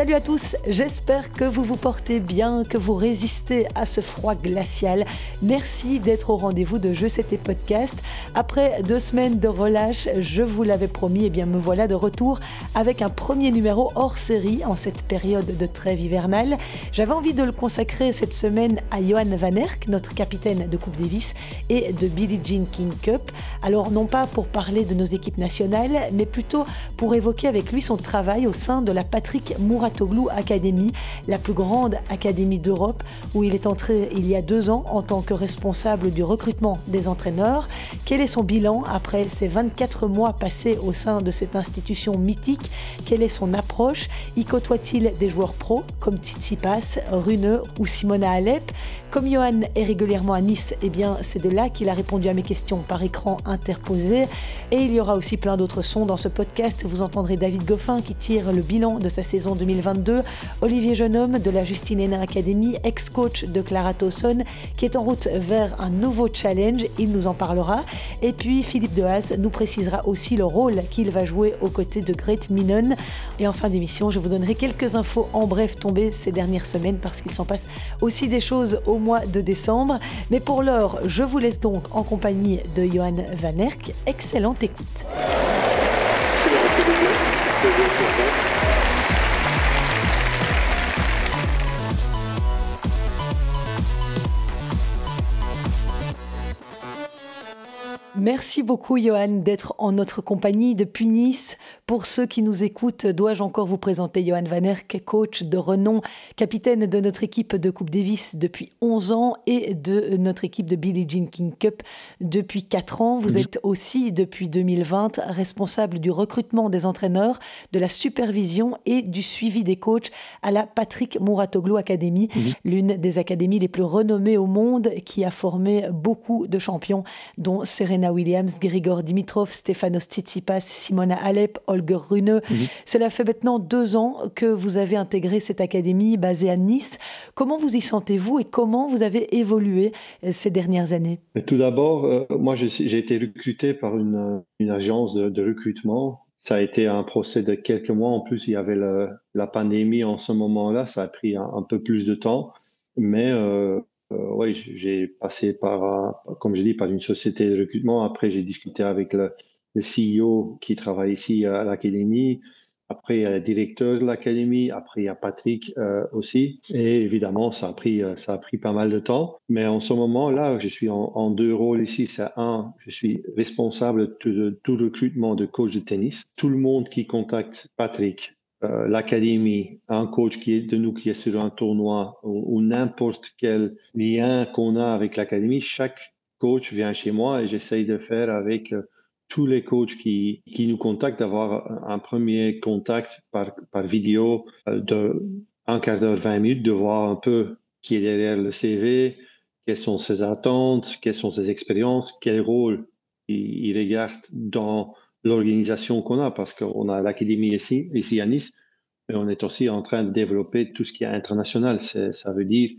Salut à tous, j'espère que vous vous portez bien, que vous résistez à ce froid glacial. Merci d'être au rendez-vous de Jeux C'était Podcast. Après deux semaines de relâche, je vous l'avais promis, et eh bien me voilà de retour avec un premier numéro hors série en cette période de trêve hivernale. J'avais envie de le consacrer cette semaine à Johan Van Erck, notre capitaine de Coupe Davis et de Billie Jean King Cup. Alors non pas pour parler de nos équipes nationales, mais plutôt pour évoquer avec lui son travail au sein de la Patrick Moore Mouratoglou Academy, la plus grande académie d'Europe, où il est entré il y a deux ans en tant que responsable du recrutement des entraîneurs. Quel est son bilan après ces 24 mois passés au sein de cette institution mythique? Quelle est son approche? Y côtoie-t-il des joueurs pros comme Tsitsipas, Runeux ou Simona Alep comme Johan est régulièrement à Nice, eh bien c'est de là qu'il a répondu à mes questions par écran interposé. Et il y aura aussi plein d'autres sons dans ce podcast. Vous entendrez David Goffin qui tire le bilan de sa saison 2022, Olivier Jeunhomme de la Justine Hénin Academy, ex-coach de Clara Towson, qui est en route vers un nouveau challenge. Il nous en parlera. Et puis Philippe Dehaze nous précisera aussi le rôle qu'il va jouer aux côtés de Great Minon. Et en fin d'émission, je vous donnerai quelques infos en bref tombées ces dernières semaines parce qu'il s'en passe aussi des choses au mois de décembre. Mais pour l'heure, je vous laisse donc en compagnie de Johan Van Erck. Excellente écoute. Merci beaucoup, Johan, d'être en notre compagnie depuis Nice. Pour ceux qui nous écoutent, dois-je encore vous présenter Johan Van Erck, coach de renom, capitaine de notre équipe de Coupe Davis depuis 11 ans et de notre équipe de Billie Jean King Cup depuis 4 ans. Vous êtes aussi, depuis 2020, responsable du recrutement des entraîneurs, de la supervision et du suivi des coachs à la Patrick Mouratoglou Academy, l'une des académies les plus renommées au monde qui a formé beaucoup de champions, dont Serena Williams, Grigor Dimitrov, Stefanos Tsitsipas, Simona Alep, Holger Rune. Cela fait maintenant deux ans que vous avez intégré cette académie basée à Nice. Comment vous y sentez-vous et comment vous avez évolué euh, ces dernières années? Tout d'abord, euh, moi j'ai été recruté par une, agence de, recrutement. Ça a été un procès de quelques mois. En plus, il y avait la pandémie en ce moment-là. Ça a pris un, peu plus de temps. Mais euh, oui, j'ai passé par, comme je dis, par une société de recrutement. Après, j'ai discuté avec le, CEO qui travaille ici à l'académie. Après, il y a le directeur de l'académie. Après, il y a Patrick euh, aussi. Et évidemment, ça a, pris, euh, ça a pris pas mal de temps. Mais en ce moment-là, je suis en, deux rôles ici. C'est un, je suis responsable de, tout recrutement de coach de tennis. Tout le monde qui contacte Patrick euh, l'académie, un coach qui est de nous qui est sur un tournoi ou, n'importe quel lien qu'on a avec l'académie, chaque coach vient chez moi et j'essaye de faire avec euh, tous les coachs qui, qui nous contactent d'avoir un premier contact par, par vidéo euh, de un quart d'heure, 20 minutes, de voir un peu qui est derrière le CV, quelles sont ses attentes, quelles sont ses expériences, quel rôle il, il regarde dans l'organisation qu'on a, parce qu'on a l'académie ici, ici à Nice, mais on est aussi en train de développer tout ce qui est international. Ça veut dire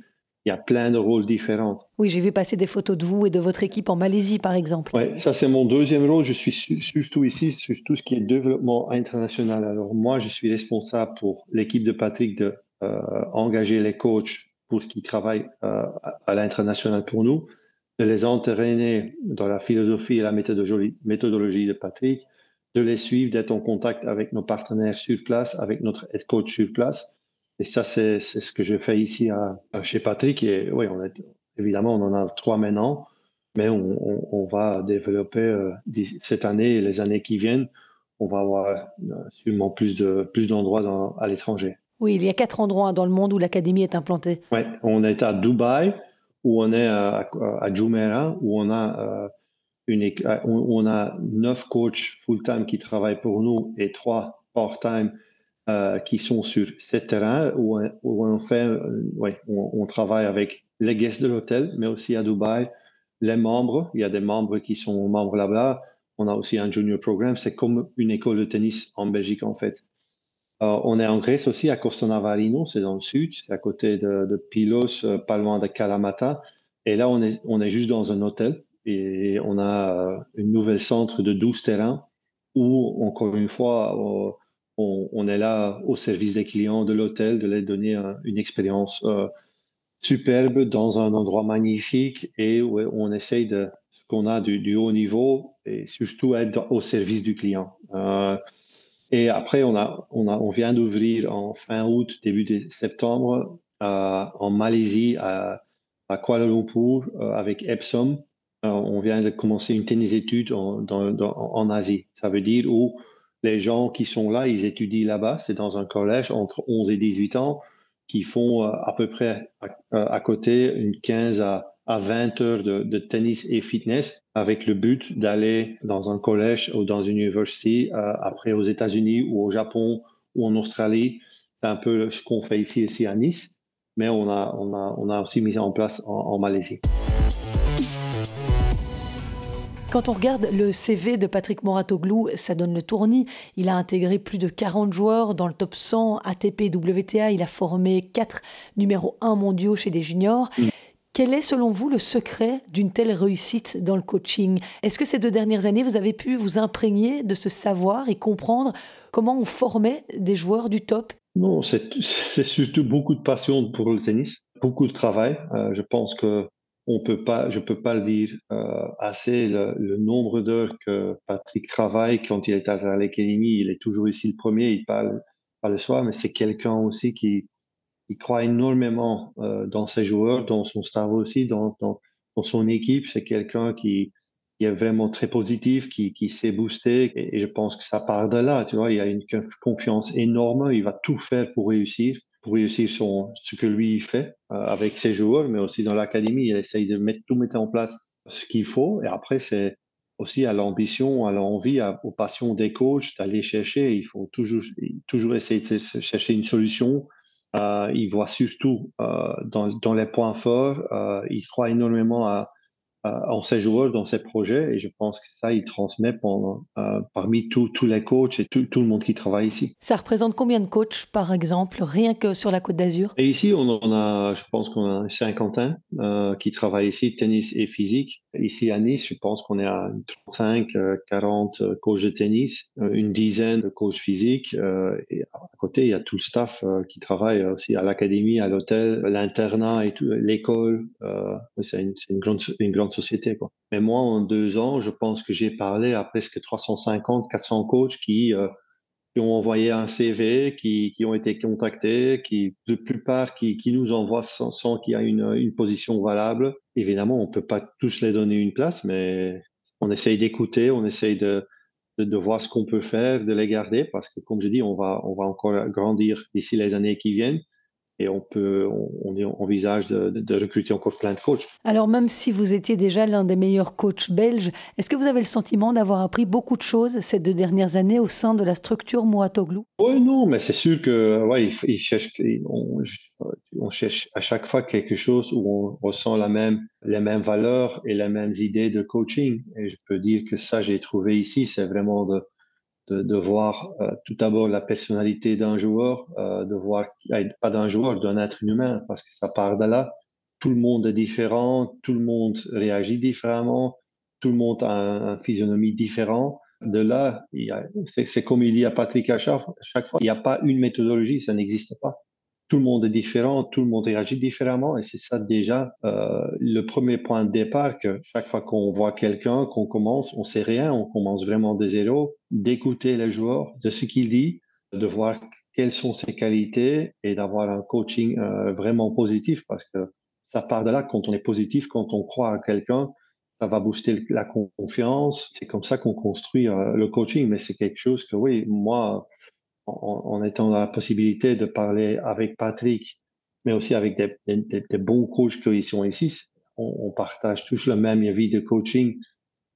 il y a plein de rôles différents. Oui, j'ai vu passer des photos de vous et de votre équipe en Malaisie, par exemple. Oui, ça c'est mon deuxième rôle. Je suis surtout ici sur tout ce qui est développement international. Alors moi, je suis responsable pour l'équipe de Patrick de euh, engager les coachs pour ce qui travaillent euh, à l'international pour nous, de les entraîner dans la philosophie et la méthodologie de Patrick, de les suivre, d'être en contact avec nos partenaires sur place, avec notre head coach sur place. Et ça, c'est ce que je fais ici à, chez Patrick. Et oui, on est, évidemment, on en a trois maintenant, mais on, on, va développer euh, cette année et les années qui viennent. On va avoir euh, sûrement plus de plus d'endroits à l'étranger. Oui, il y a quatre endroits dans le monde où l'académie est implantée. Oui, on est à Dubaï, où on est à, à Jumeirah, où on a euh, on a neuf coachs full-time qui travaillent pour nous et trois part-time euh, qui sont sur ce terrain où, on fait, euh, on, travaille avec les guests de l'hôtel, mais aussi à Dubaï, les membres. Il y a des membres qui sont membres là-bas. On a aussi un junior programme. C'est comme une école de tennis en Belgique, en fait. on est en Grèce aussi, à Costonavarino, c'est dans le sud, c'est à côté de, de Pylos, pas loin de Kalamata. Et là, on est, on est juste dans un hôtel et on a euh, une nouvelle centre de 12 terrains où, encore une fois, on, est là au service des clients de l'hôtel, de les donner une expérience euh, superbe dans un endroit magnifique et où on essaye de ce qu'on a du, haut niveau et surtout être au service du client. Euh, et après, on, a, on, a, on vient d'ouvrir en fin août, début septembre, en Malaisie, à, à Kuala Lumpur, euh, avec Epsom. On vient de commencer une tennis étude en, Asie. Ça veut dire où les gens qui sont là, ils étudient là-bas. C'est dans un collège entre 11 et 18 ans qui font euh, à peu près à, côté une 15 à, 20 heures de, tennis et fitness avec le but d'aller dans un collège ou dans une université, euh, après aux États-Unis ou au Japon ou en Australie. C'est un peu ce qu'on fait ici, ici à Nice, mais on a, on a, on a aussi mis en place en Malaisie. Quand on regarde le CV de Patrick Moratoglou, ça donne le tournis. Il a intégré plus de 40 joueurs dans le top 100 ATP WTA. Il a formé 4 numéros 1 mondiaux chez les juniors. Mm. Quel est selon vous le secret d'une telle réussite dans le coaching? Est-ce que ces deux dernières années, vous avez pu vous imprégner de ce savoir et comprendre comment on formait des joueurs du top? Non, c'est surtout beaucoup de passion pour le tennis, beaucoup de travail. Euh, je pense que on peut pas, je peux pas le dire euh, assez, le, nombre d'heures que Patrick travaille quand il est à l'académie, il est toujours ici le premier, il parle pas le soir, mais c'est quelqu'un aussi qui, qui croit énormément euh, dans ses joueurs, dans son staff aussi, dans, dans, son équipe. C'est quelqu'un qui, est vraiment très positif, qui, qui sait booster, et, et, je pense que ça part de là, tu vois, il a une confiance énorme, il va tout faire pour réussir pour réussir son, ce que lui fait euh, avec ses joueurs, mais aussi dans l'académie, il essaye de mettre, tout mettre en place ce qu'il faut. Et après, c'est aussi à l'ambition, à l'envie, aux passions des coachs d'aller chercher. Il faut toujours, toujours essayer de chercher une solution. Euh, il voit surtout euh, dans, dans, les points forts. Euh, il croit énormément à, en ses joueurs, dans ses projets. Et je pense que ça, il transmet pendant, euh, parmi tous les coachs et tout, le monde qui travaille ici. Ça représente combien de coachs, par exemple, rien que sur la Côte d'Azur? Et ici, on en a, je pense qu'on a un cinquantaine euh, qui travaillent ici, tennis et physique. Ici à Nice, je pense qu'on est à 35, 40 coachs de tennis, une dizaine de coachs physiques. et à côté, il y a tout le staff qui travaille aussi à l'académie, à l'hôtel, l'internat et tout, l'école. c'est une, une, grande, une grande société. Quoi. Mais moi, en deux ans, je pense que j'ai parlé à presque 350, 400 coachs qui, euh, qui ont envoyé un CV, qui, qui, ont été contactés, qui, la plupart qui, qui nous envoient sans, qu'il y ait une, une, position valable. Évidemment, on peut pas tous les donner une place, mais on essaye d'écouter, on essaye de, de, de, voir ce qu'on peut faire, de les garder, parce que comme je dis, on va, on va encore grandir d'ici les années qui viennent et on peut, on, envisage de, recruter encore plein de coachs. Alors même si vous étiez déjà l'un des meilleurs coachs belges, est-ce que vous avez le sentiment d'avoir appris beaucoup de choses ces deux dernières années au sein de la structure Moatoglou Oui, non, mais c'est sûr que ouais, il, cherche, on, on, cherche à chaque fois quelque chose où on ressent la même, les mêmes valeurs et les mêmes idées de coaching. Et je peux dire que ça, j'ai trouvé ici, c'est vraiment de de, voir euh, tout d'abord la personnalité d'un joueur, euh, de voir, pas d'un joueur, d'un être humain, parce que ça part de là. Tout le monde est différent, tout le monde réagit différemment, tout le monde a une physionomie différente. De là, c'est comme il dit à Patrick à chaque fois, il n'y a pas une méthodologie, ça n'existe pas tout le monde est différent, tout le monde réagit différemment, et c'est ça déjà euh, le premier point de départ que chaque fois qu'on voit quelqu'un, qu'on commence, on sait rien, on commence vraiment de zéro, d'écouter les joueurs, de ce qu'il dit, de voir quelles sont ses qualités et d'avoir un coaching euh, vraiment positif parce que ça part de là quand on est positif, quand on croit à quelqu'un, ça va booster la confiance. C'est comme ça qu'on construit euh, le coaching, mais c'est quelque chose que oui, moi, en, étant dans la possibilité de parler avec Patrick, mais aussi avec des, bons coachs qui sont ici, on, partage tous le même avis de coaching,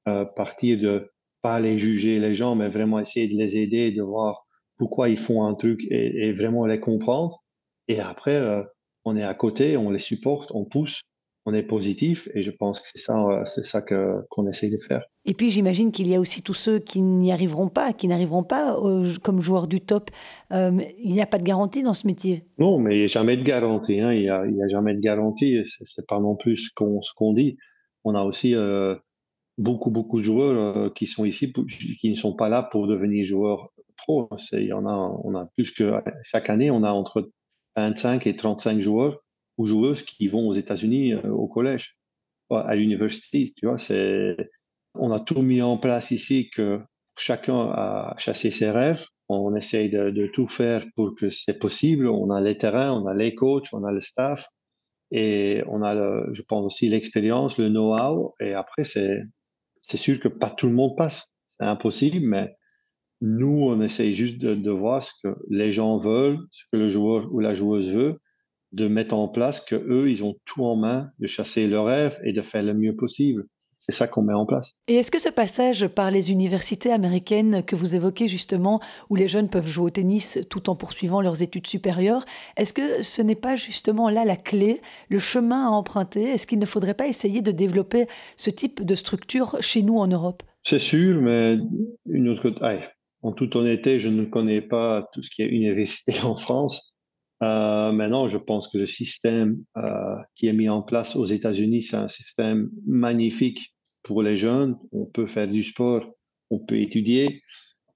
euh, partir de pas les juger les gens, mais vraiment essayer de les aider, de voir pourquoi ils font un truc et, vraiment les comprendre. Et après, euh, on est à côté, on les supporte, on pousse on est positif et je pense que c'est ça, euh, c'est ça que, qu'on essaie de faire. Et puis j'imagine qu'il y a aussi tous ceux qui n'y arriveront pas, qui n'arriveront pas comme joueurs du top. Euh, il n'y a pas de garantie dans ce métier? Non, mais il n'y a jamais de garantie. Hein. Il n'y a, a, jamais de garantie. C'est, c'est pas non plus ce qu'on, ce qu'on dit. On a aussi euh, beaucoup, beaucoup de joueurs qui sont ici, qui ne sont pas là pour devenir joueurs pro. Il y en a, on a plus que chaque année, on a entre 25 et 35 joueurs ou joueuses qui vont aux États-Unis euh, au collège, à l'université. Tu vois, c'est, on a tout mis en place ici que chacun a chassé ses rêves. On essaye de, tout faire pour que c'est possible. On a les terrains, on a les coachs, on a le staff et on a, je pense aussi l'expérience, le know-how. Et après, c'est, c'est sûr que pas tout le monde passe. C'est impossible, mais nous, on essaye juste de, voir ce que les gens veulent, ce que le joueur ou la joueuse veut, de mettre en place que eux, ils ont tout en main de chasser leurs rêves et de faire le mieux possible. C'est ça qu'on met en place. Et est-ce que ce passage par les universités américaines que vous évoquez justement, où les jeunes peuvent jouer au tennis tout en poursuivant leurs études supérieures, est-ce que ce n'est pas justement là la clé, le chemin à emprunter? Est-ce qu'il ne faudrait pas essayer de développer ce type de structure chez nous en Europe? C'est sûr, mais une autre... en toute honnêteté, je ne connais pas tout ce qui est université en France. Euh, maintenant, je pense que le système euh, qui est mis en place aux États-Unis, c'est un système magnifique pour les jeunes. On peut faire du sport, on peut étudier,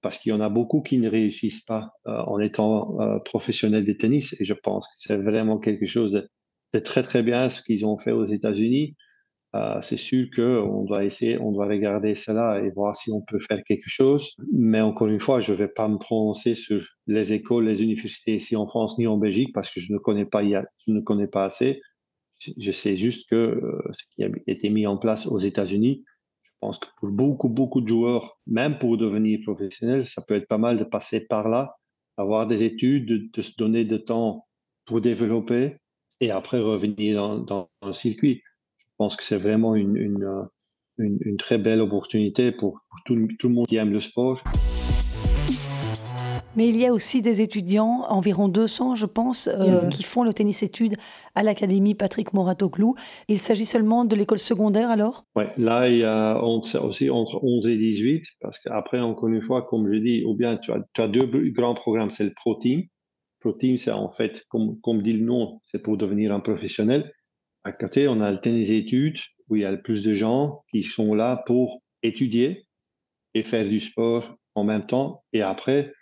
parce qu'il y en a beaucoup qui ne réussissent pas euh, en étant professionnels de tennis. Et je pense que c'est vraiment quelque chose de très, très bien ce qu'ils ont fait aux États-Unis. Euh, c'est sûr qu'on doit essayer, on doit regarder cela et voir si on peut faire quelque chose. Mais encore une fois, je ne vais pas me prononcer sur les écoles, les universités ici en France ni en Belgique parce que je ne connais pas, je ne connais pas assez. Je sais juste que euh, ce qui a été mis en place aux États-Unis, je pense que pour beaucoup, beaucoup de joueurs, même pour devenir professionnel, ça peut être pas mal de passer par là, avoir des études, de, se donner de temps pour développer et après revenir dans, dans le circuit pense que c'est vraiment une, une, euh, une, très belle opportunité pour, tout, tout, le monde qui aime le sport. Mais il y a aussi des étudiants, environ 200 je pense, euh, qui font le tennis études à l'Académie Patrick Moratoglou. Il s'agit seulement de l'école secondaire alors? Oui, là il y a aussi entre 11 et 18, parce qu'après, encore une fois, comme je dis, ou bien tu as, tu as deux grands programmes, c'est le Pro Team. Pro Team, c'est en fait, comme, comme dit le nom, c'est pour devenir un professionnel. À côté, on a le tennis études où il y a le plus de gens qui sont là pour étudier et faire du sport en même temps. Et après,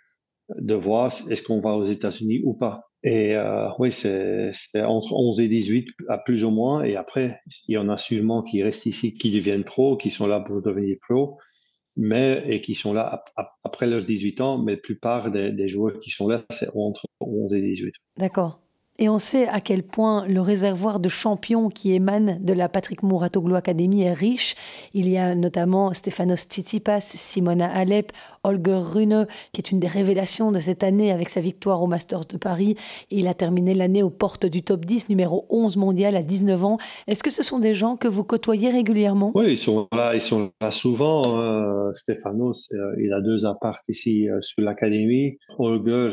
de voir est-ce qu'on va aux États-Unis ou pas. Et euh, oui, c'est entre 11 et 18 à plus ou moins. Et après, il y en a sûrement qui restent ici, qui deviennent pro, qui sont là pour devenir pro, mais et qui sont là après leurs 18 ans. Mais la plupart des, des joueurs qui sont là, c'est entre 11 et 18. D'accord. Et on sait à quel point le réservoir de champions qui émane de la Patrick Mouratoglou Academy est riche. Il y a notamment Stefanos Tsitsipas, Simona Alep, Holger Rune, qui est une des révélations de cette année avec sa victoire au Masters de Paris. il a terminé l'année aux portes du top 10, numéro 11 mondial à 19 ans. Est-ce que ce sont des gens que vous côtoyez régulièrement? Oui, ils sont là, ils sont là souvent. Euh, Stefanos, euh, il a deux apparts ici euh, sur l'Académie. Holger,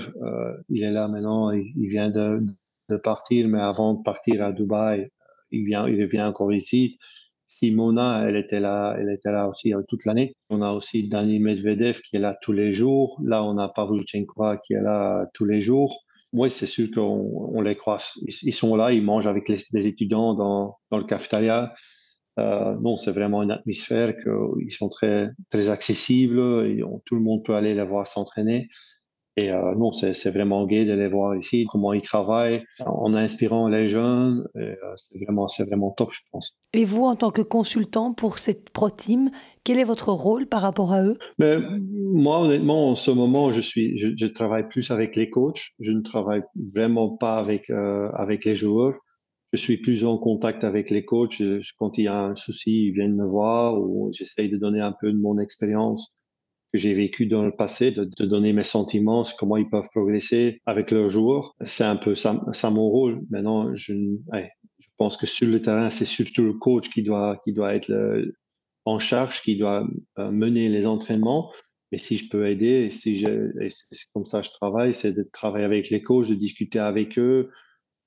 il est là maintenant, il vient de de partir, mais avant de partir à Dubaï, il vient, il vient encore ici. Simona, elle était là, elle était là aussi euh, toute l'année. On a aussi Dani Medvedev qui est là tous les jours. Là, on a Pavlyuchenkova qui est là tous les jours. Oui, c'est sûr qu'on on les croise. Ils, sont là, ils mangent avec les, étudiants dans, dans le cafétéria. Euh, non, c'est vraiment une atmosphère qu'ils sont très, très accessibles. Tout le monde peut aller les voir s'entraîner. Et euh, non, c'est vraiment gai de les voir ici, comment ils travaillent, en inspirant les jeunes. Euh, c'est vraiment, vraiment top, je pense. Et vous, en tant que consultant pour cette pro team, quel est votre rôle par rapport à eux? Mais, Moi, honnêtement, en ce moment, je, suis, je, travaille plus avec les coachs. Je ne travaille vraiment pas avec, euh, avec les joueurs. Je suis plus en contact avec les coachs. Quand il y a un souci, ils viennent me voir ou j'essaye de donner un peu de mon expérience que j'ai vécu dans le passé, de, donner mes sentiments, comment ils peuvent progresser avec leurs joueurs. C'est un peu ça, mon rôle. Maintenant, je, pense que sur le terrain, c'est surtout le coach qui doit, qui doit être en charge, qui doit euh, mener les entraînements. Mais si je peux aider, si c'est comme ça que je travaille, c'est de travailler avec les coachs, de discuter avec eux,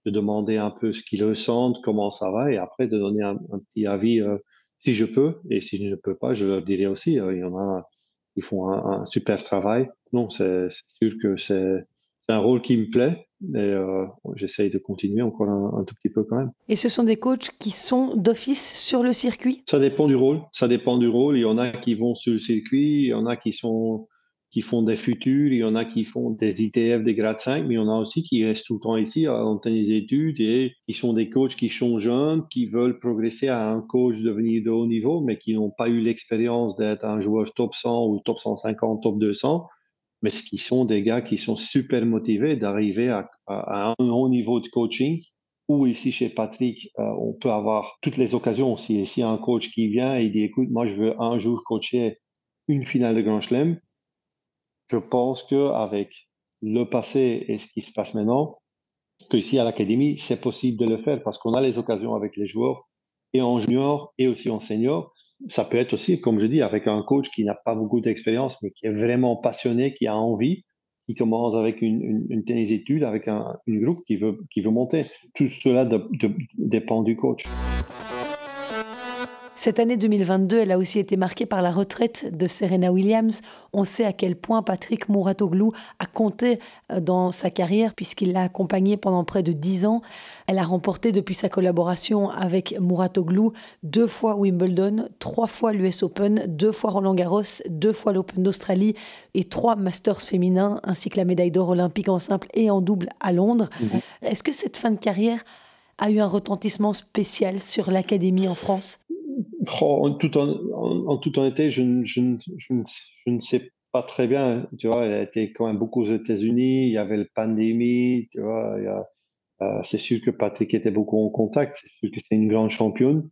de demander un peu ce qu'ils ressentent, comment ça va, et après de donner un, petit avis euh, si je peux. Et si je ne peux pas, je leur dirai aussi. Euh, il y en a ils font un, super travail. Non, c'est sûr que c'est un rôle qui me plaît et euh, j'essaye de continuer encore un, tout petit peu quand même. Et ce sont des coachs qui sont d'office sur le circuit? Ça dépend du rôle. Ça dépend du rôle. Il y en a qui vont sur le circuit, il y en a qui sont qui font des futurs, il y en a qui font des ITF, des grades 5, mais il y en a aussi qui restent tout le temps ici en tennis études et qui sont des coachs qui sont jeunes, qui veulent progresser à un coach devenir de haut niveau, mais qui n'ont pas eu l'expérience d'être un joueur top 100 ou top 150, top 200, mais qui sont des gars qui sont super motivés d'arriver à, un haut niveau de coaching ou ici chez Patrick, euh, on peut avoir toutes les occasions. Si, si un coach qui vient et dit, écoute, moi je veux un jour coacher une finale de Grand Chelem, je pense qu'avec le passé et ce qui se passe maintenant, que ici à l'académie, c'est possible de le faire parce qu'on a les occasions avec les joueurs et en junior et aussi en senior. Ça peut être aussi, comme je dis, avec un coach qui n'a pas beaucoup d'expérience, mais qui est vraiment passionné, qui a envie, qui commence avec une, une, tennis étude, avec un groupe qui veut, qui veut monter. Tout cela dépend du coach. Cette année 2022, elle a aussi été marquée par la retraite de Serena Williams. On sait à quel point Patrick Mouratoglou a compté euh, dans sa carrière puisqu'il l'a accompagnée pendant près de dix ans. Elle a remporté depuis sa collaboration avec Mouratoglou deux fois Wimbledon, trois fois l'US Open, deux fois Roland Garros, deux fois l'Open d'Australie et trois Masters féminins ainsi que la médaille d'or olympique en simple et en double à Londres. Mhm. Est-ce que cette fin de carrière a eu un retentissement spécial sur l'académie en France? Oh, en, tout en, toute honnêteté, je, ne sais pas très bien. Tu vois, elle a été quand même beaucoup aux États-Unis. Il y avait la pandémie. Tu vois, euh, c'est sûr que Patrick était beaucoup en contact. C'est sûr que c'est une grande championne.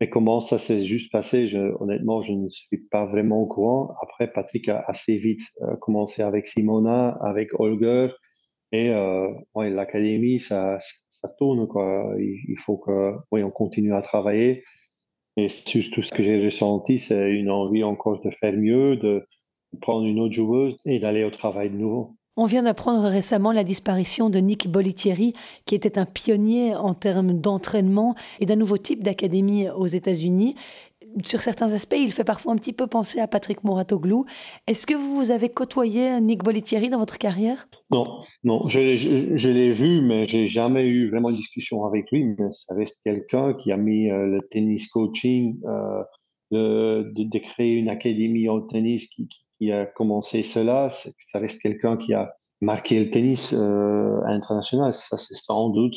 Mais comment ça s'est juste passé Honnêtement, je ne suis pas vraiment au courant. Après, Patrick a assez vite euh, commencé avec Simona, avec Holger. Et euh, l'académie, ça, tourne. Quoi. Il, il faut que, on continue à travailler. Et tout ce que j'ai ressenti, c'est une envie encore de faire mieux, de prendre une autre joueuse et d'aller au travail de nouveau. On vient d'apprendre récemment la disparition de Nick Bolitieri, qui était un pionnier en termes d'entraînement et d'un nouveau type d'académie aux États-Unis sur certains aspects, il fait parfois un petit peu penser à Patrick Mouratoglou. Est-ce que vous avez côtoyé Nick Bolitieri dans votre carrière? Non, non, je, l'ai vu, mais j'ai jamais eu vraiment une discussion avec lui. Mais ça reste quelqu'un qui a mis euh, le tennis coaching, euh, de, créer une académie en tennis qui, a commencé cela. Ça reste quelqu'un qui a marqué le tennis euh, international. Ça, c'est sans doute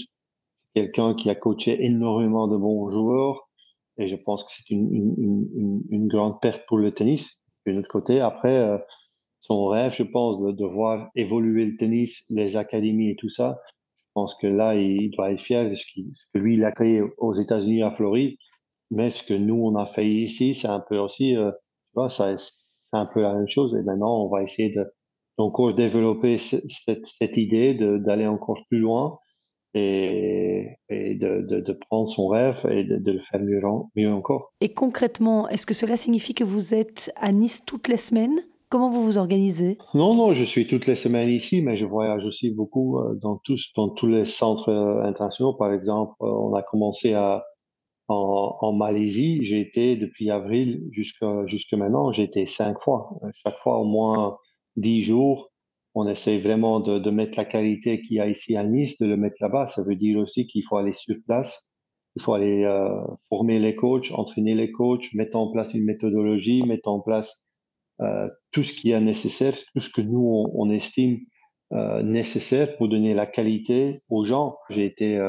quelqu'un qui a coaché énormément de bons joueurs et je pense que c'est une, grande perte pour le tennis. De l'autre côté, après, euh, son rêve, je pense, de, voir évoluer le tennis, les académies et tout ça, je pense que là, il doit être fier de ce, ce que lui, il a créé aux États-Unis, à Floride. Mais ce que nous, on a fait ici, c'est un peu aussi, euh, tu vois, c'est un peu la même chose. Et maintenant, on va essayer de encore développer cette, cette idée d'aller encore plus loin et, de, prendre son rêve et de, le faire mieux, mieux encore. Et concrètement, est-ce que cela signifie que vous êtes à Nice toutes les semaines? Comment vous vous organisez? Non, non, je suis toutes les semaines ici, mais je voyage aussi beaucoup euh, dans tous, dans tous les centres euh, internationaux. Par exemple, euh, on a commencé à, en, Malaisie. J'ai été depuis avril jusqu'à jusque maintenant, j'ai été cinq fois. Chaque fois au moins dix jours on essaie vraiment de, mettre la qualité qu'il y a ici à Nice, de le mettre là-bas. Ça veut dire aussi qu'il faut aller sur place, il faut aller euh, former les coachs, entraîner les coachs, mettre en place une méthodologie, mettre en place euh, tout ce qui est nécessaire, tout ce que nous, on, estime euh, nécessaire pour donner la qualité aux gens. J'ai été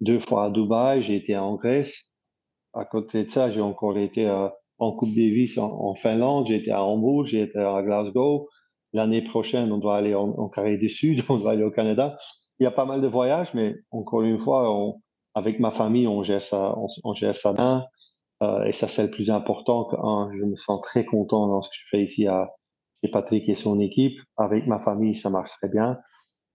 deux fois à Dubaï, j'ai été en Grèce. À côté de ça, j'ai encore été en Coupe Davis en, en Finlande, j'ai été à Hambourg, j'ai été à Glasgow. L'année prochaine, on doit aller en, en, Corée du Sud, on doit aller au Canada. Il y a pas mal de voyages, mais encore une fois, on, avec ma famille, on gère ça, on, gère ça bien. Euh, et ça, c'est le plus important. je me sens très content dans ce que je fais ici à, chez Patrick et son équipe. Avec ma famille, ça marche très bien.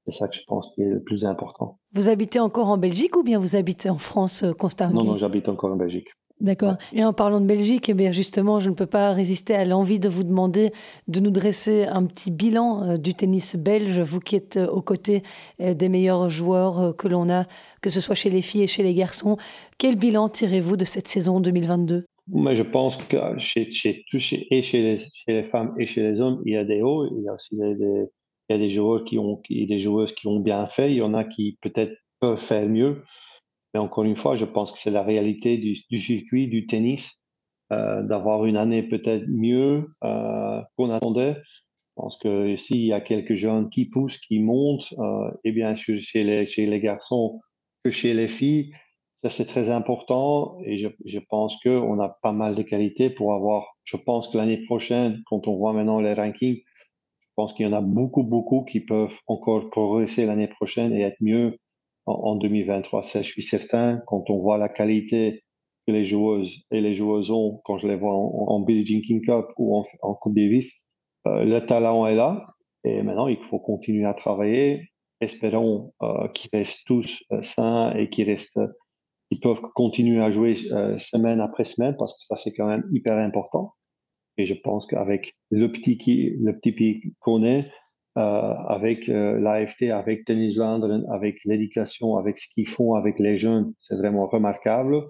C'est ça que je pense qui est le plus important. Vous habitez encore en Belgique ou bien vous habitez en France, euh, Constant Non, non, j'habite encore en Belgique. D'accord. Et en parlant de Belgique, eh bien justement, je ne peux pas résister à l'envie de vous demander de nous dresser un petit bilan euh, du tennis belge, vous qui êtes euh, aux côtés euh, des meilleurs joueurs que l'on a, que ce soit chez les filles et chez les garçons. Quel bilan tirez-vous de cette saison 2022 Mais Je pense que chez, chez, et chez les, femmes et chez les hommes, il y a des hauts, il y a aussi des, il y a des joueurs qui ont, des joueuses qui ont bien fait, il y en a qui peut-être peuvent faire mieux. Mais encore une fois, je pense que c'est la réalité du, circuit, du tennis, euh, d'avoir une année peut-être mieux euh, qu'on attendait. Je pense que s'il y a quelques jeunes qui poussent, qui montent, euh, et bien chez les, chez les garçons que chez les filles, ça c'est très important et je, je pense qu'on a pas mal de qualités pour avoir, je pense que l'année prochaine, quand on voit maintenant les rankings, je pense qu'il y en a beaucoup, beaucoup qui peuvent encore progresser l'année prochaine et être mieux en, 2023. Ça, je suis certain, quand on voit la qualité que les joueuses et les joueuses ont, quand je les vois en, en Billie Jean King Cup ou en, Coupe Davis, euh, le talent est là. Et maintenant, il faut continuer à travailler. Espérons euh, qu'ils restent tous euh, sains et qu'ils restent, qu'ils peuvent continuer à jouer semaine après semaine parce que ça, c'est quand même hyper important. Et je pense qu'avec le petit qui, le petit qu'on est, avec euh, l'AFT, avec Tennis Landren, avec l'éducation, avec ce qu'ils font avec les jeunes, c'est vraiment remarquable.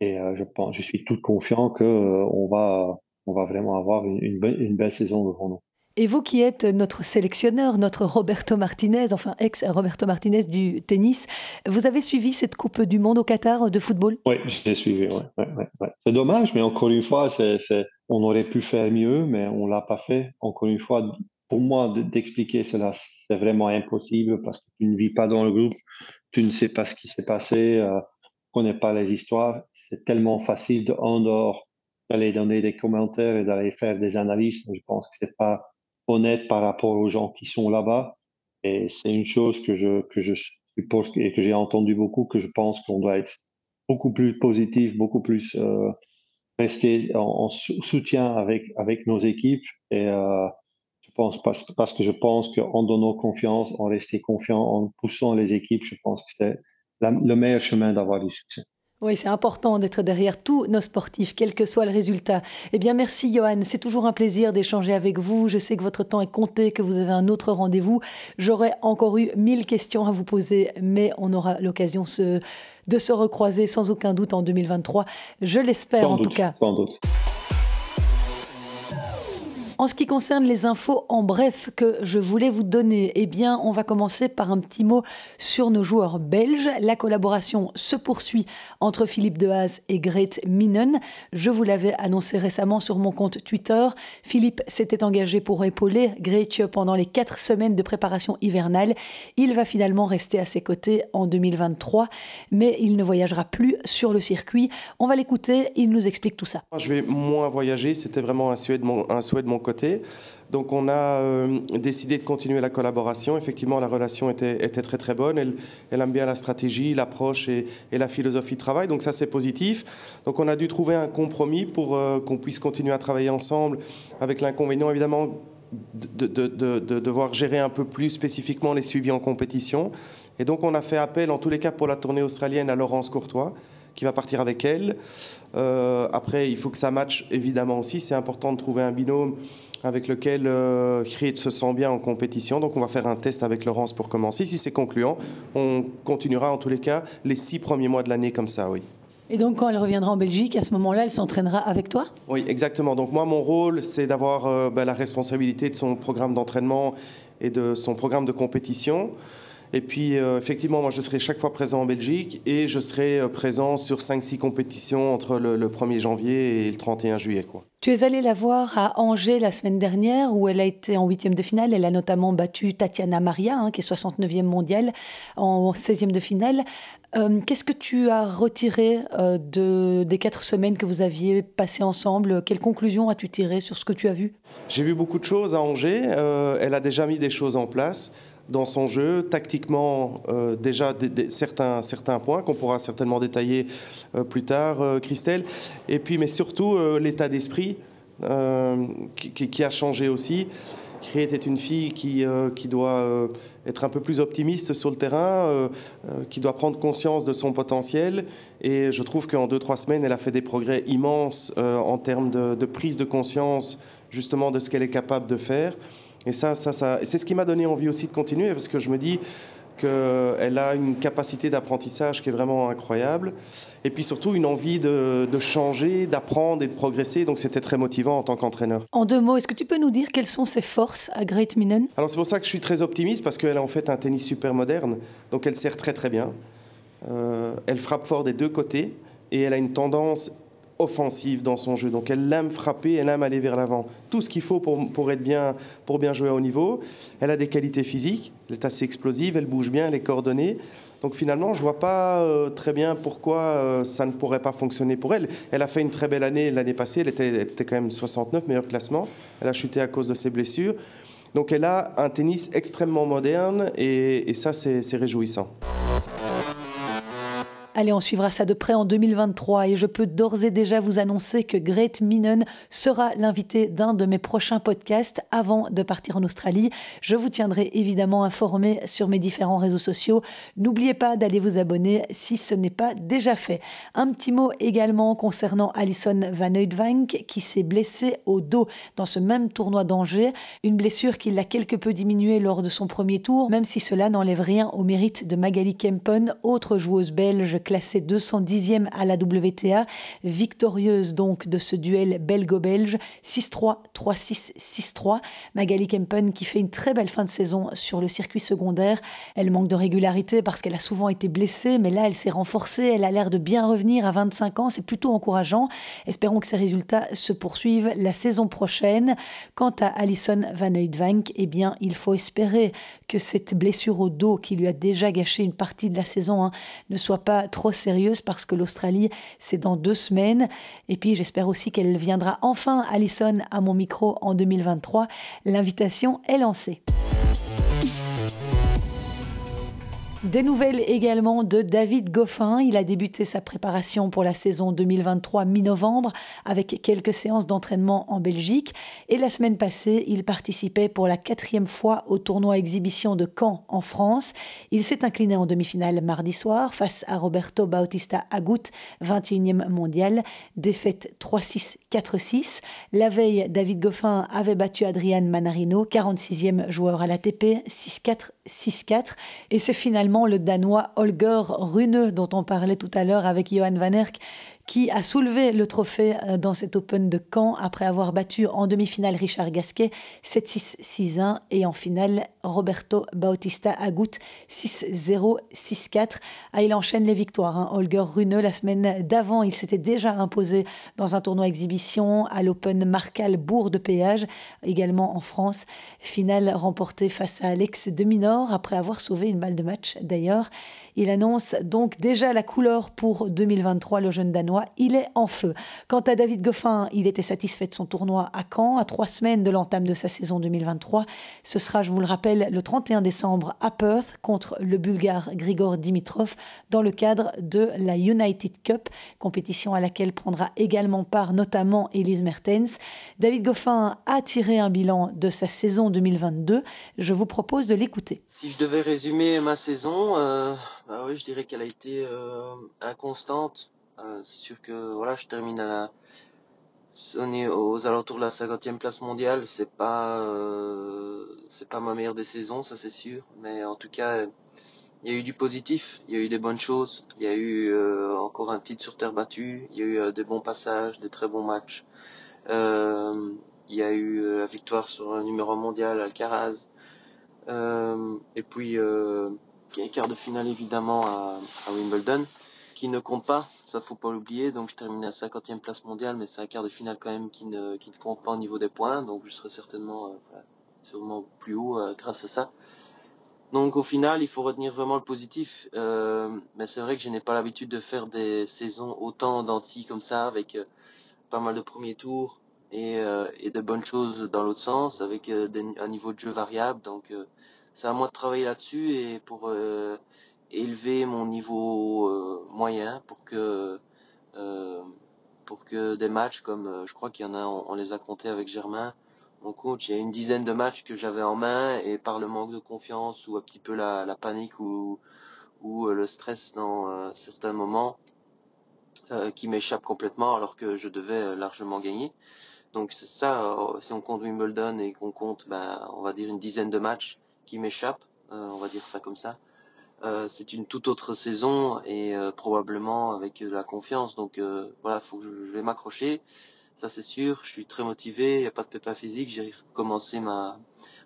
Et euh, je pense, je suis tout confiant que on va, on va vraiment avoir une, une, belle saison devant nous. Et vous qui êtes notre sélectionneur, notre Roberto Martinez, enfin ex-Roberto Martinez du tennis, vous avez suivi cette Coupe du Monde au Qatar de football? Oui, j'ai suivi. Ouais, ouais, c'est dommage, mais encore une fois, on aurait pu faire mieux, mais on l'a pas fait. Encore une fois, pour moi, d'expliquer cela, c'est vraiment impossible parce que tu ne vis pas dans le groupe, tu ne sais pas ce qui s'est passé, euh, tu ne connais pas les histoires. C'est tellement facile de, en dehors d'aller donner des commentaires et d'aller faire des analyses. Je pense que c'est pas honnête par rapport aux gens qui sont là-bas. Et c'est une chose que je, que je suppose et que j'ai entendu beaucoup, que je pense qu'on doit être beaucoup plus positif, beaucoup plus euh, rester en, soutien avec, avec nos équipes et euh, pense parce, parce que je pense qu'en donnant confiance, en restant confiant, en poussant les équipes, je pense que c'est le meilleur chemin d'avoir du succès. Oui, c'est important d'être derrière tous nos sportifs, quel que soit le résultat. Eh bien, merci Johan. C'est toujours un plaisir d'échanger avec vous. Je sais que votre temps est compté, que vous avez un autre rendez-vous. J'aurais encore eu mille questions à vous poser, mais on aura l'occasion de se recroiser sans aucun doute en 2023. Je l'espère en tout cas. Sans doute. En ce qui concerne les infos en bref que je voulais vous donner, eh bien, on va commencer par un petit mot sur nos joueurs belges. La collaboration se poursuit entre Philippe Dehaze et Grete Minen. Je vous l'avais annoncé récemment sur mon compte Twitter. Philippe s'était engagé pour épauler Grete pendant les quatre semaines de préparation hivernale. Il va finalement rester à ses côtés en 2023, mais il ne voyagera plus sur le circuit. On va l'écouter, il nous explique tout ça. Je vais moins voyager, c'était vraiment un souhait de mon, un souhait de mon côté. Donc on a euh, décidé de continuer la collaboration. Effectivement, la relation était, très très bonne. Elle, aime bien la stratégie, l'approche et, la philosophie de travail. Donc ça, c'est positif. Donc on a dû trouver un compromis pour euh, qu'on puisse continuer à travailler ensemble, avec l'inconvénient évidemment de, de, de, de, devoir gérer un peu plus spécifiquement les suivis en compétition. Et donc on a fait appel, en tous les cas pour la tournée australienne, à Laurence Courtois, qui va partir avec elle. Euh, après, il faut que ça matche évidemment aussi. C'est important de trouver un binôme avec lequel euh, se sent bien en compétition. Donc on va faire un test avec Laurence pour commencer. Si c'est concluant, on continuera en tous les cas les six premiers mois de l'année comme ça, oui. Et donc quand elle reviendra en Belgique, à ce moment-là, elle s'entraînera avec toi? Oui, exactement. Donc moi, mon rôle, c'est d'avoir euh, ben, la responsabilité de son programme d'entraînement et de son programme de compétition. Et puis, euh, effectivement, moi, je serai chaque fois présent en Belgique et je serai euh, présent sur 5-6 compétitions entre le, 1er janvier et le 31 juillet. Quoi. Tu es allé la voir à Angers la semaine dernière où elle a été en huitième de finale. Elle a notamment battu Tatiana Maria, hein, qui est 69e mondiale, en 16e de finale. Euh, qu'est-ce que tu as retiré de, des quatre semaines que vous aviez passées ensemble? Quelles conclusions as-tu tiré sur ce que tu as vu? J'ai vu beaucoup de choses à Angers. elle a déjà mis des choses en place dans son jeu, tactiquement euh, déjà certains, certains points qu'on pourra certainement détailler euh, plus tard, euh, Christelle, et puis mais surtout l'état d'esprit qui, a changé aussi. Kriet était une fille qui, qui doit être un peu plus optimiste sur le terrain, qui doit prendre conscience de son potentiel. Et je trouve qu'en deux, trois semaines, elle a fait des progrès immenses en termes de, prise de conscience justement de ce qu'elle est capable de faire. Et ça, ça, ça c'est ce qui m'a donné envie aussi de continuer, parce que je me dis qu'elle a une capacité d'apprentissage qui est vraiment incroyable, et puis surtout une envie de, changer, d'apprendre et de progresser. Donc c'était très motivant en tant qu'entraîneur. En deux mots, est-ce que tu peux nous dire quelles sont ses forces à Great Minen Alors c'est pour ça que je suis très optimiste, parce qu'elle a en fait un tennis super moderne, donc elle sert très très bien. Euh, elle frappe fort des deux côtés, et elle a une tendance offensive dans son jeu. Donc elle aime frapper, elle aime aller vers l'avant. Tout ce qu'il faut pour, pour, être bien, pour bien jouer à haut niveau. Elle a des qualités physiques, elle est assez explosive, elle bouge bien, elle est coordonnée. Donc finalement, je ne vois pas euh, très bien pourquoi euh, ça ne pourrait pas fonctionner pour elle. Elle a fait une très belle année l'année passée, elle était, quand même 69, meilleur classement. Elle a chuté à cause de ses blessures. Donc elle a un tennis extrêmement moderne et ça, c'est réjouissant. Allez, on suivra ça de près en 2023 et je peux d'ores et déjà vous annoncer que Great Minen sera l'invité d'un de mes prochains podcasts avant de partir en Australie. Je vous tiendrai évidemment informé sur mes différents réseaux sociaux. N'oubliez pas d'aller vous abonner si ce n'est pas déjà fait. Un petit mot également concernant Alison Van Oudvank qui s'est blessée au dos dans ce même tournoi d'Angers. Une blessure qui l'a quelque peu diminuée lors de son premier tour, même si cela n'enlève rien au mérite de Magali Kempen, autre joueuse belge classée 210e à la WTA, victorieuse donc de ce duel belgo-belge, 6-3, 3-6, 6-3. Magali Kempen qui fait une très belle fin de saison sur le circuit secondaire. Elle manque de régularité parce qu'elle a souvent été blessée, mais là elle s'est renforcée, elle a l'air de bien revenir à 25 ans, c'est plutôt encourageant. Espérons que ces résultats se poursuivent la saison prochaine. Quant à Alison Van Oudvank, eh bien il faut espérer que cette blessure au dos qui lui a déjà gâché une partie de la saison hein, ne soit pas trop sérieuse parce que l'Australie, c'est dans deux semaines. Et puis j'espère aussi qu'elle viendra enfin, Alison, à mon micro en 2023. L'invitation est lancée. Des nouvelles également de David Goffin. Il a débuté sa préparation pour la saison 2023 mi-novembre avec quelques séances d'entraînement en Belgique. Et la semaine passée, il participait pour la quatrième fois au tournoi exhibition de Caen en France. Il s'est incliné en demi-finale mardi soir face à Roberto Bautista Agut, 21e mondial. Défaite 3-6, 4-6. La veille, David Goffin avait battu Adrian Manarino, 46e joueur à l'ATP, 6-4, 6-4. Et c'est finalement le Danois Holger Rune, dont on parlait tout à l'heure avec Johan Van Erck, qui a soulevé le trophée euh, dans cet Open de Caen après avoir battu en demi-finale Richard Gasquet 7-6, 6-1 et en finale Roberto Bautista Agut 6-0, 6-4. Ah, il enchaîne les victoires. Hein. Holger Rune, la semaine d'avant, il s'était déjà imposé dans un tournoi exhibition à l'Open Marcal Bourg de Péage, également en France. Finale remportée face à Alex de Minor après avoir sauvé une balle de match d'ailleurs. Il annonce donc déjà la couleur pour 2023, le jeune Danois. Il est en feu. Quant à David Goffin, il était satisfait de son tournoi à Caen, à trois semaines de l'entame de sa saison 2023. Ce sera, je vous le rappelle, le 31 décembre à Perth contre le Bulgare Grigor Dimitrov dans le cadre de la United Cup, compétition à laquelle prendra également part notamment Elise Mertens. David Goffin a tiré un bilan de sa saison 2022. Je vous propose de l'écouter. Si je devais résumer ma saison, euh, bah oui, je dirais qu'elle a été euh, inconstante. Euh, c'est sûr que voilà, je termine à la, on est aux alentours de la 50e place mondiale. C'est pas, euh, c'est pas ma meilleure des saisons, ça c'est sûr. Mais en tout cas, il y a eu du positif, il y a eu des bonnes choses, il y a eu euh, encore un titre sur terre battue, il y a eu euh, des bons passages, des très bons matchs. Euh, il y a eu la victoire sur un numéro mondial, Alcaraz. et puis quart de finale évidemment à, Wimbledon, qui ne compte pas, ça faut pas l'oublier. Donc je termine à 50e place mondiale, mais c'est un quart de finale quand même qui ne, qui ne compte pas au niveau des points, donc je serai certainement euh, sûrement plus haut euh, grâce à ça. Donc au final, il faut retenir vraiment le positif. Euh, mais c'est vrai que je n'ai pas l'habitude de faire des saisons autant d'anti comme ça, avec pas mal de premiers tours et, et de bonnes choses dans l'autre sens, avec un niveau de jeu variable. Donc c'est à moi de travailler là-dessus et pour euh, élever mon niveau euh, moyen pour que euh, pour que des matchs comme je crois qu'il y en a on, les a comptés avec Germain. Mon coach il y a une dizaine de matchs que j'avais en main et par le manque de confiance ou un petit peu la, panique ou ou le stress dans certains moments qui m'échappe complètement alors que je devais largement gagner. Donc c'est ça si on compte Wimbledon et qu'on compte ben on va dire une dizaine de matchs qui m'échappe, euh, on va dire ça comme ça. Euh, c'est une toute autre saison et euh, probablement avec de la confiance. Donc voilà, faut que je, vais m'accrocher. Ça c'est sûr. Je suis très motivé. Il n'y a pas de pépin physique. J'ai recommencé ma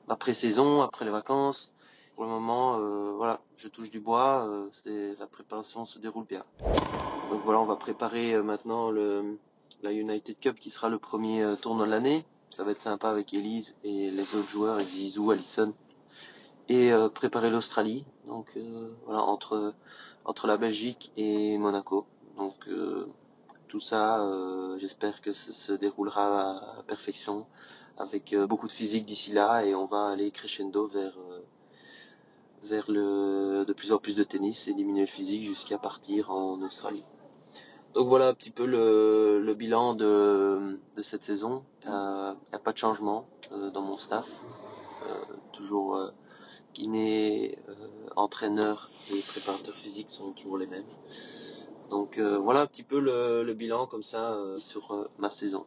ma pré-saison après les vacances. Pour le moment, voilà, je touche du bois. la préparation se déroule bien. Donc voilà, on va préparer maintenant le la United Cup qui sera le premier tournoi de l'année. Ça va être sympa avec Elise et les autres joueurs, et Zizou, Allison. Et préparer l'Australie. Donc voilà, entre, entre la Belgique et Monaco. Donc tout ça, j'espère que ce se déroulera à perfection avec beaucoup de physique d'ici là et on va aller crescendo vers vers le, de plus en plus de tennis et diminuer le physique jusqu'à partir en Australie. Donc voilà un petit peu le, le bilan de, de cette saison. Il euh, n'y a pas de changement euh, dans mon staff. Euh, toujours euh, kiné, euh, entraîneur et préparateur physique sont toujours les mêmes. Donc voilà un petit peu le, le bilan comme ça sur ma saison.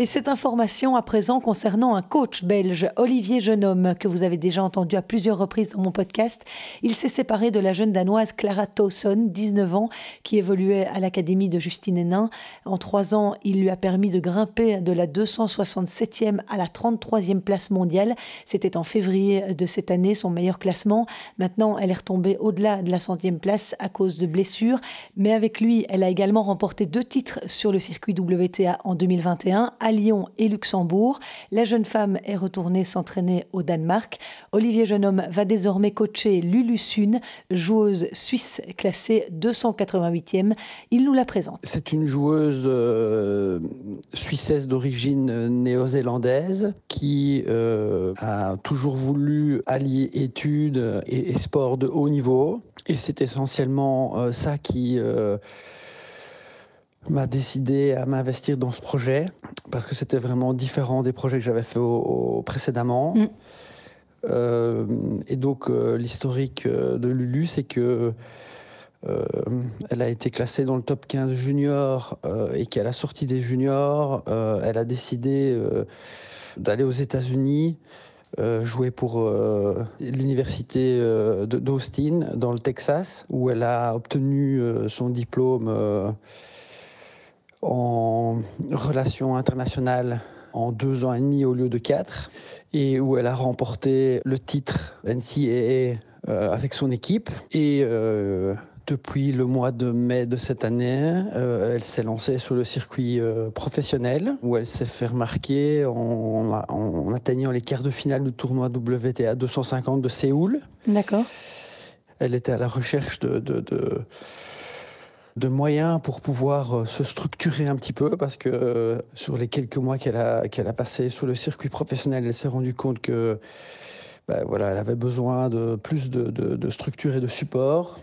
Et cette information à présent concernant un coach belge, Olivier Jeunhomme, que vous avez déjà entendu à plusieurs reprises dans mon podcast. Il s'est séparé de la jeune danoise Clara Towson, 19 ans, qui évoluait à l'académie de Justine Hénin. En trois ans, il lui a permis de grimper de la 267e à la 33e place mondiale. C'était en février de cette année son meilleur classement. Maintenant, elle est retombée au-delà de la centième place à cause de blessures. Mais avec lui, elle a également remporté deux titres sur le circuit WTA en 2021 à Lyon et Luxembourg. La jeune femme est retournée s'entraîner au Danemark. Olivier Jeunhomme va désormais coacher Lulu Sun, joueuse suisse classée 288e. Il nous la présente. C'est une joueuse euh, suissesse d'origine néo-zélandaise qui euh, a toujours voulu allier études et, et, sport de haut niveau. Et c'est essentiellement euh, ça qui m'a décidé à m'investir dans ce projet parce que c'était vraiment différent des projets que j'avais fait au, au précédemment. Mm. Euh, et donc euh, l'historique euh, de Lulu, c'est que euh, elle a été classée dans le top 15 junior et qu'à la sortie des juniors, elle a décidé d'aller aux États-Unis. jouer pour l'université d'Austin dans le Texas où elle a obtenu son diplôme en relations internationales en deux ans et demi au lieu de quatre, et où elle a remporté le titre NCAA euh, avec son équipe. Et euh, depuis le mois de mai de cette année, euh, elle s'est lancée sur le circuit euh, professionnel, où elle s'est fait remarquer en, en, en, atteignant les quarts de finale du tournoi WTA 250 de Séoul. D'accord. Elle était à la recherche de, de, de de moyens pour pouvoir euh, se structurer un petit peu parce que euh, sur les quelques mois qu'elle a, qu'elle a passé sur le circuit professionnel, elle s'est rendue compte que ben voilà, elle avait besoin de plus de, de, de structure et de support.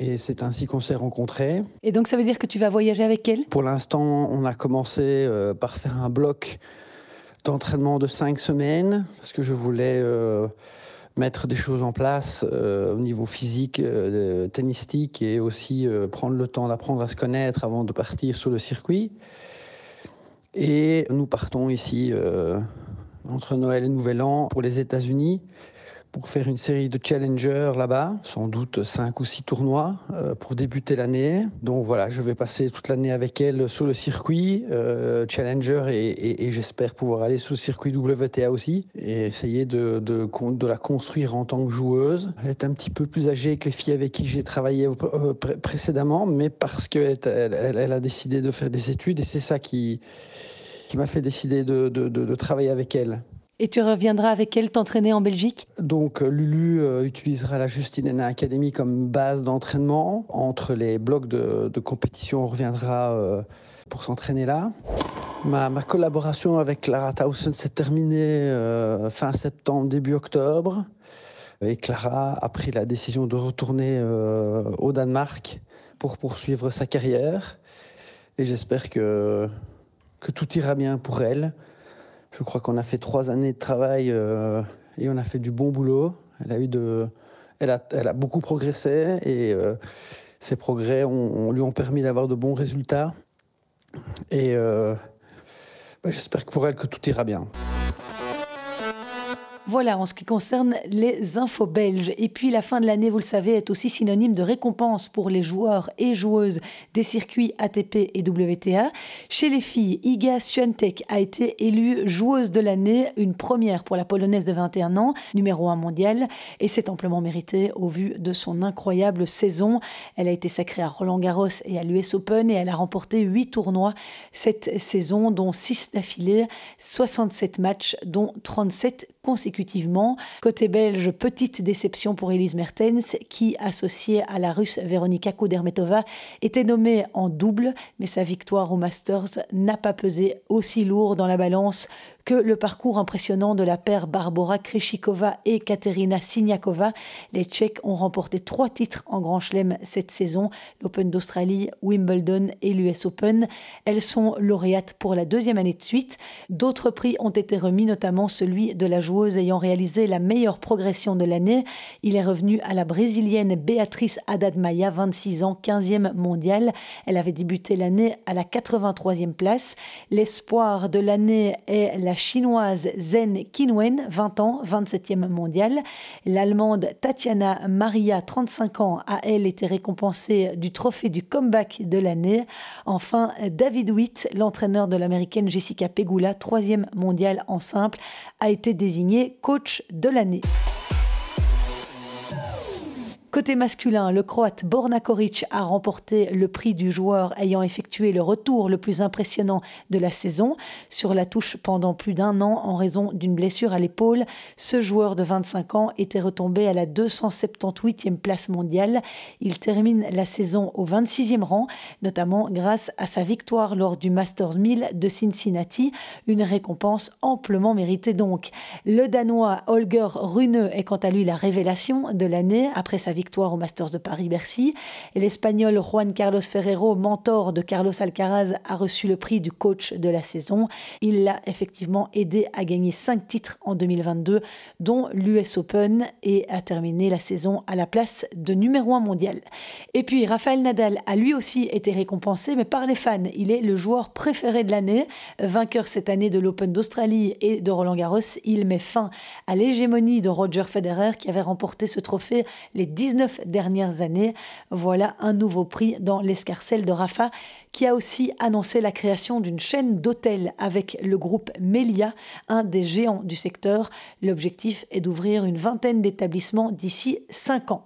Et c'est ainsi qu'on s'est rencontrés. Et donc ça veut dire que tu vas voyager avec elle? Pour l'instant, on a commencé euh, par faire un bloc d'entraînement de cinq semaines parce que je voulais euh, mettre des choses en place euh, au niveau physique, euh, tennistique et aussi euh, prendre le temps d'apprendre à se connaître avant de partir sur le circuit. Et nous partons ici entre Noël et Nouvel An pour les États-Unis pour faire une série de challengers là-bas, sans doute cinq ou six tournois euh, pour débuter l'année. Donc voilà, je vais passer toute l'année avec elle sur le circuit euh, challenger et, j'espère pouvoir aller sur le circuit WTA aussi et essayer de, de, la construire en tant que joueuse. Elle est un petit peu plus âgée que les filles avec qui j'ai travaillé euh, pré précédemment, mais parce qu'elle elle, a décidé de faire des études et c'est ça qui, qui m'a fait décider de, de, de, de travailler avec elle. Et tu reviendras avec elle t'entraîner en Belgique? Donc Lulu euh, utilisera la Justine Hénin Academy comme base d'entraînement. Entre les blocs de, compétition, on reviendra euh, pour s'entraîner là. Ma, collaboration avec Clara Towson s'est terminée euh, fin septembre, début octobre. Et Clara a pris la décision de retourner euh, au Danemark pour poursuivre sa carrière. Et j'espère que, que tout ira bien pour elle. Je crois qu'on a fait trois années de travail euh, et on a fait du bon boulot. Elle a eu de, elle a, elle a beaucoup progressé et euh, ces progrès ont, lui ont permis d'avoir de bons résultats. Et euh, bah, j'espère que pour elle que tout ira bien. Voilà en ce qui concerne les infos belges. Et puis la fin de l'année, vous le savez, est aussi synonyme de récompense pour les joueurs et joueuses des circuits ATP et WTA. Chez les filles, Iga Swiatek a été élue joueuse de l'année, une première pour la polonaise de 21 ans, numéro 1 mondial, et c'est amplement mérité au vu de son incroyable saison. Elle a été sacrée à Roland Garros et à l'US Open et elle a remporté 8 tournois cette saison, dont 6 d'affilée, 67 matchs, dont 37 consécutivement. Côté belge, petite déception pour Elise Mertens, qui, associée à la russe Veronika Kudermetova, était nommée en double, mais sa victoire au Masters n'a pas pesé aussi lourd dans la balance que le parcours impressionnant de la paire Barbara Krejcikova et Katerina Siniakova. Les Tchèques ont remporté trois titres en Grand Chelem cette saison, l'Open d'Australie, Wimbledon et l'US Open. Elles sont lauréates pour la deuxième année de suite. D'autres prix ont été remis, notamment celui de la joueuse ayant réalisé la meilleure progression de l'année. Il est revenu à la brésilienne Beatrice Haddad Maia, 26 ans, 15e mondiale. Elle avait débuté l'année à la 83e place. L'espoir de l'année est la chinoise Zhen Qinwen, 20 ans, 27e mondiale. L'allemande Tatiana Maria, 35 ans, a elle été récompensée du trophée du comeback de l'année. Enfin, David Witt, l'entraîneur de l'américaine Jessica Pegula, 3e mondiale en simple, a été désigné coach de l'année. Côté masculin, le croate Borna Koric a remporté le prix du joueur ayant effectué le retour le plus impressionnant de la saison. Sur la touche pendant plus d'un an en raison d'une blessure à l'épaule, ce joueur de 25 ans était retombé à la 278e place mondiale. Il termine la saison au 26e rang, notamment grâce à sa victoire lors du Masters 1000 de Cincinnati, une récompense amplement méritée donc. Le Danois Holger Rune est quant à lui la révélation de l'année après sa victoire au Masters de Paris-Bercy. L'Espagnol Juan Carlos Ferrero, mentor de Carlos Alcaraz, a reçu le prix du coach de la saison. Il l'a effectivement aidé à gagner cinq titres en 2022, dont l'US Open, et a terminé la saison à la place de numéro un mondial. Et puis, Rafael Nadal a lui aussi été récompensé, mais par les fans. Il est le joueur préféré de l'année. Vainqueur cette année de l'Open d'Australie et de Roland Garros, il met fin à l'hégémonie de Roger Federer qui avait remporté ce trophée les 10 19 dernières années. Voilà un nouveau prix dans l'escarcelle de Rafa qui a aussi annoncé la création d'une chaîne d'hôtels avec le groupe Melia, un des géants du secteur. L'objectif est d'ouvrir une vingtaine d'établissements d'ici 5 ans.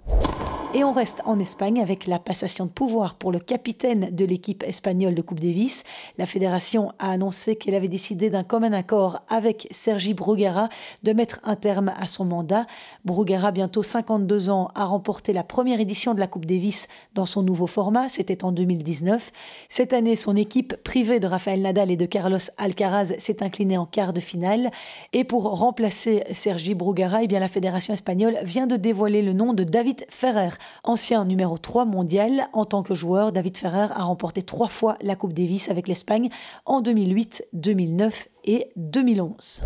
Et on reste en Espagne avec la passation de pouvoir pour le capitaine de l'équipe espagnole de Coupe Davis. La fédération a annoncé qu'elle avait décidé d'un commun accord avec Sergi Bruguera de mettre un terme à son mandat. Bruguera, bientôt 52 ans, a remporté la première édition de la Coupe Davis dans son nouveau format, c'était en 2019. Cette année, son équipe, privée de Rafael Nadal et de Carlos Alcaraz, s'est inclinée en quart de finale. Et pour remplacer Sergi Bruguera, eh bien, la fédération espagnole vient de dévoiler le nom de David Ferrer, Ancien numéro 3 mondial, en tant que joueur, David Ferrer a remporté trois fois la Coupe Davis avec l'Espagne en 2008, 2009 et 2011.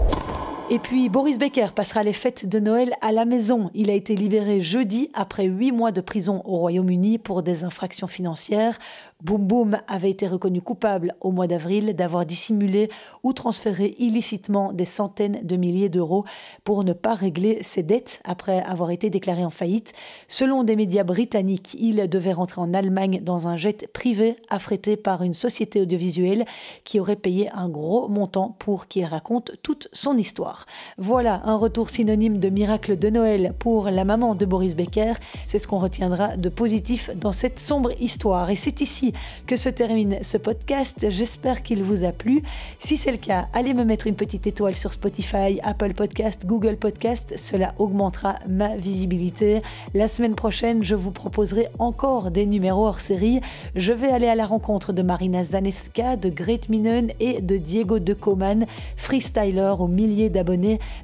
Et puis Boris Becker passera les fêtes de Noël à la maison. Il a été libéré jeudi après huit mois de prison au Royaume-Uni pour des infractions financières. Boum Boum avait été reconnu coupable au mois d'avril d'avoir dissimulé ou transféré illicitement des centaines de milliers d'euros pour ne pas régler ses dettes après avoir été déclaré en faillite. Selon des médias britanniques, il devait rentrer en Allemagne dans un jet privé affrété par une société audiovisuelle qui aurait payé un gros montant pour qu'il raconte toute son histoire. Voilà un retour synonyme de miracle de Noël pour la maman de Boris Becker. C'est ce qu'on retiendra de positif dans cette sombre histoire. Et c'est ici que se termine ce podcast. J'espère qu'il vous a plu. Si c'est le cas, allez me mettre une petite étoile sur Spotify, Apple Podcast, Google Podcast. Cela augmentera ma visibilité. La semaine prochaine, je vous proposerai encore des numéros hors série. Je vais aller à la rencontre de Marina Zanevska, de Great Minen et de Diego De Coman, freestyler aux milliers d'abonnés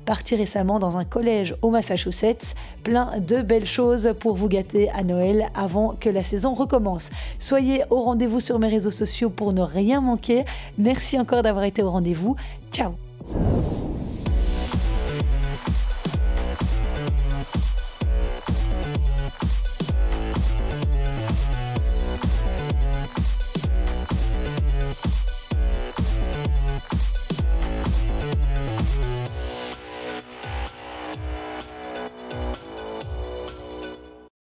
parti récemment dans un collège au Massachusetts. Plein de belles choses pour vous gâter à Noël avant que la saison recommence. Soyez au rendez-vous sur mes réseaux sociaux pour ne rien manquer. Merci encore d'avoir été au rendez-vous. Ciao